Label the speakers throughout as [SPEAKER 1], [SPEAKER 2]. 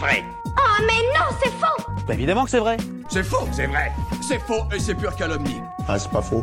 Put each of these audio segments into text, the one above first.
[SPEAKER 1] vrai.
[SPEAKER 2] Oh mais non, c'est faux
[SPEAKER 3] Bah évidemment que c'est vrai.
[SPEAKER 4] C'est faux, c'est vrai. C'est faux et c'est pure calomnie.
[SPEAKER 5] Ah, c'est pas faux.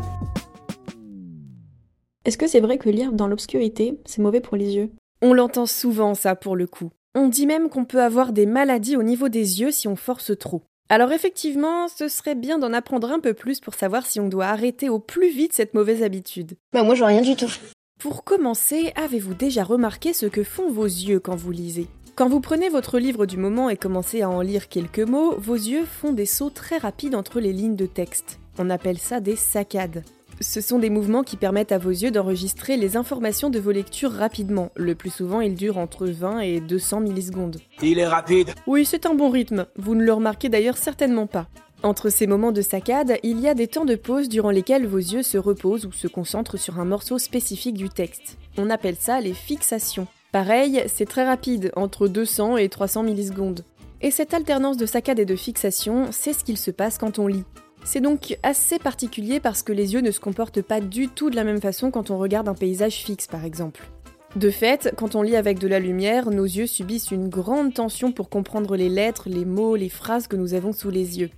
[SPEAKER 6] Est-ce que c'est vrai que lire dans l'obscurité, c'est mauvais pour les yeux?
[SPEAKER 7] On l'entend souvent ça pour le coup. On dit même qu'on peut avoir des maladies au niveau des yeux si on force trop. Alors effectivement, ce serait bien d'en apprendre un peu plus pour savoir si on doit arrêter au plus vite cette mauvaise habitude.
[SPEAKER 8] Bah moi je vois rien du tout.
[SPEAKER 7] Pour commencer, avez-vous déjà remarqué ce que font vos yeux quand vous lisez? Quand vous prenez votre livre du moment et commencez à en lire quelques mots, vos yeux font des sauts très rapides entre les lignes de texte. On appelle ça des saccades. Ce sont des mouvements qui permettent à vos yeux d'enregistrer les informations de vos lectures rapidement. Le plus souvent, ils durent entre 20 et 200 millisecondes.
[SPEAKER 4] Il est rapide.
[SPEAKER 7] Oui, c'est un bon rythme. Vous ne le remarquez d'ailleurs certainement pas. Entre ces moments de saccade, il y a des temps de pause durant lesquels vos yeux se reposent ou se concentrent sur un morceau spécifique du texte. On appelle ça les fixations. Pareil, c'est très rapide, entre 200 et 300 millisecondes. Et cette alternance de saccade et de fixation, c'est ce qu'il se passe quand on lit. C'est donc assez particulier parce que les yeux ne se comportent pas du tout de la même façon quand on regarde un paysage fixe par exemple. De fait, quand on lit avec de la lumière, nos yeux subissent une grande tension pour comprendre les lettres, les mots, les phrases que nous avons sous les yeux.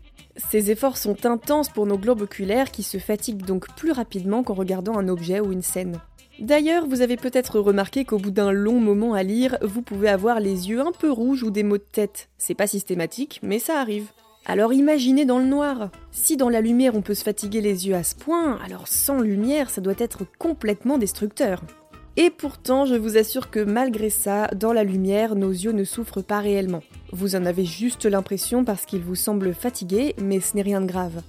[SPEAKER 7] Ces efforts sont intenses pour nos globes oculaires qui se fatiguent donc plus rapidement qu'en regardant un objet ou une scène. D'ailleurs, vous avez peut-être remarqué qu'au bout d'un long moment à lire, vous pouvez avoir les yeux un peu rouges ou des maux de tête. C'est pas systématique, mais ça arrive. Alors imaginez dans le noir. Si dans la lumière on peut se fatiguer les yeux à ce point, alors sans lumière ça doit être complètement destructeur. Et pourtant, je vous assure que malgré ça, dans la lumière, nos yeux ne souffrent pas réellement. Vous en avez juste l'impression parce qu'ils vous semblent fatigués, mais ce n'est rien de grave.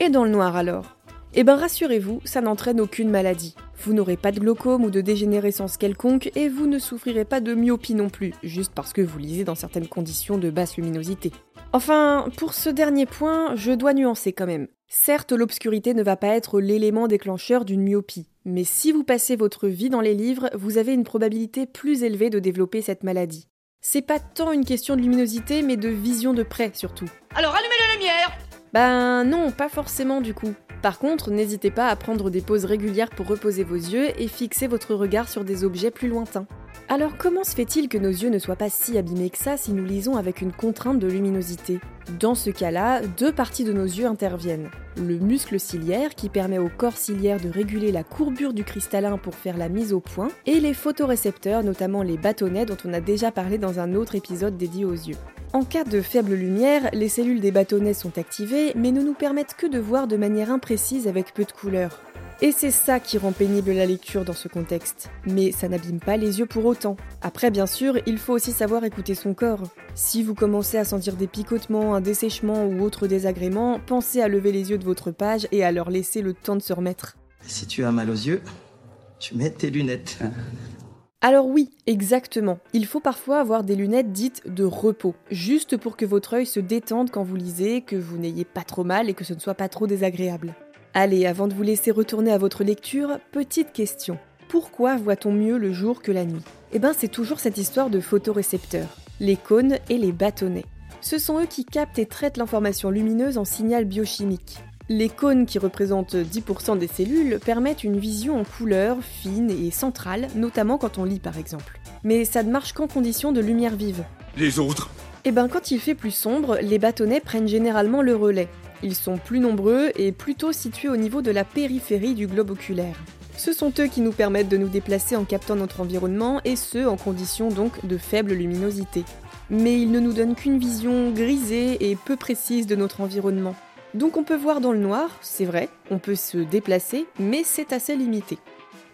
[SPEAKER 7] Et dans le noir alors? Eh ben rassurez-vous, ça n'entraîne aucune maladie. Vous n'aurez pas de glaucome ou de dégénérescence quelconque et vous ne souffrirez pas de myopie non plus, juste parce que vous lisez dans certaines conditions de basse luminosité. Enfin, pour ce dernier point, je dois nuancer quand même. Certes, l'obscurité ne va pas être l'élément déclencheur d'une myopie, mais si vous passez votre vie dans les livres, vous avez une probabilité plus élevée de développer cette maladie. C'est pas tant une question de luminosité, mais de vision de près surtout.
[SPEAKER 2] Alors allumez la lumière
[SPEAKER 7] Ben non, pas forcément du coup. Par contre, n'hésitez pas à prendre des pauses régulières pour reposer vos yeux et fixer votre regard sur des objets plus lointains. Alors comment se fait-il que nos yeux ne soient pas si abîmés que ça si nous lisons avec une contrainte de luminosité? Dans ce cas-là, deux parties de nos yeux interviennent. Le muscle ciliaire qui permet au corps ciliaire de réguler la courbure du cristallin pour faire la mise au point, et les photorécepteurs, notamment les bâtonnets dont on a déjà parlé dans un autre épisode dédié aux yeux. En cas de faible lumière, les cellules des bâtonnets sont activées mais ne nous permettent que de voir de manière imprécise avec peu de couleurs. Et c'est ça qui rend pénible la lecture dans ce contexte. Mais ça n'abîme pas les yeux pour autant. Après, bien sûr, il faut aussi savoir écouter son corps. Si vous commencez à sentir des picotements, un dessèchement ou autre désagrément, pensez à lever les yeux de votre page et à leur laisser le temps de se remettre.
[SPEAKER 9] Si tu as mal aux yeux, tu mets tes lunettes.
[SPEAKER 7] Alors oui, exactement. Il faut parfois avoir des lunettes dites de repos, juste pour que votre œil se détende quand vous lisez, que vous n'ayez pas trop mal et que ce ne soit pas trop désagréable. Allez, avant de vous laisser retourner à votre lecture, petite question. Pourquoi voit-on mieux le jour que la nuit? Eh ben c'est toujours cette histoire de photorécepteurs, les cônes et les bâtonnets. Ce sont eux qui captent et traitent l'information lumineuse en signal biochimique. Les cônes, qui représentent 10% des cellules, permettent une vision en couleur, fine et centrale, notamment quand on lit par exemple. Mais ça ne marche qu'en condition de lumière vive.
[SPEAKER 4] Les autres?
[SPEAKER 7] Eh ben quand il fait plus sombre, les bâtonnets prennent généralement le relais. Ils sont plus nombreux et plutôt situés au niveau de la périphérie du globe oculaire. Ce sont eux qui nous permettent de nous déplacer en captant notre environnement et ce en conditions donc de faible luminosité. Mais ils ne nous donnent qu'une vision grisée et peu précise de notre environnement. Donc on peut voir dans le noir, c'est vrai, on peut se déplacer, mais c'est assez limité.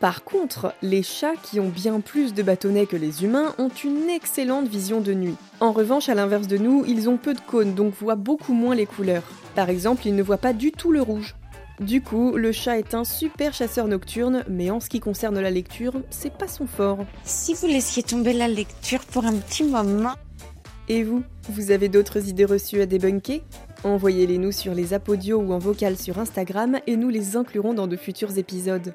[SPEAKER 7] Par contre, les chats qui ont bien plus de bâtonnets que les humains ont une excellente vision de nuit. En revanche, à l'inverse de nous, ils ont peu de cônes, donc voient beaucoup moins les couleurs. Par exemple, ils ne voient pas du tout le rouge. Du coup, le chat est un super chasseur nocturne, mais en ce qui concerne la lecture, c'est pas son fort.
[SPEAKER 8] Si vous laissiez tomber la lecture pour un petit moment.
[SPEAKER 7] Et vous, vous avez d'autres idées reçues à débunker? Envoyez-les nous sur les apodios ou en vocal sur Instagram et nous les inclurons dans de futurs épisodes.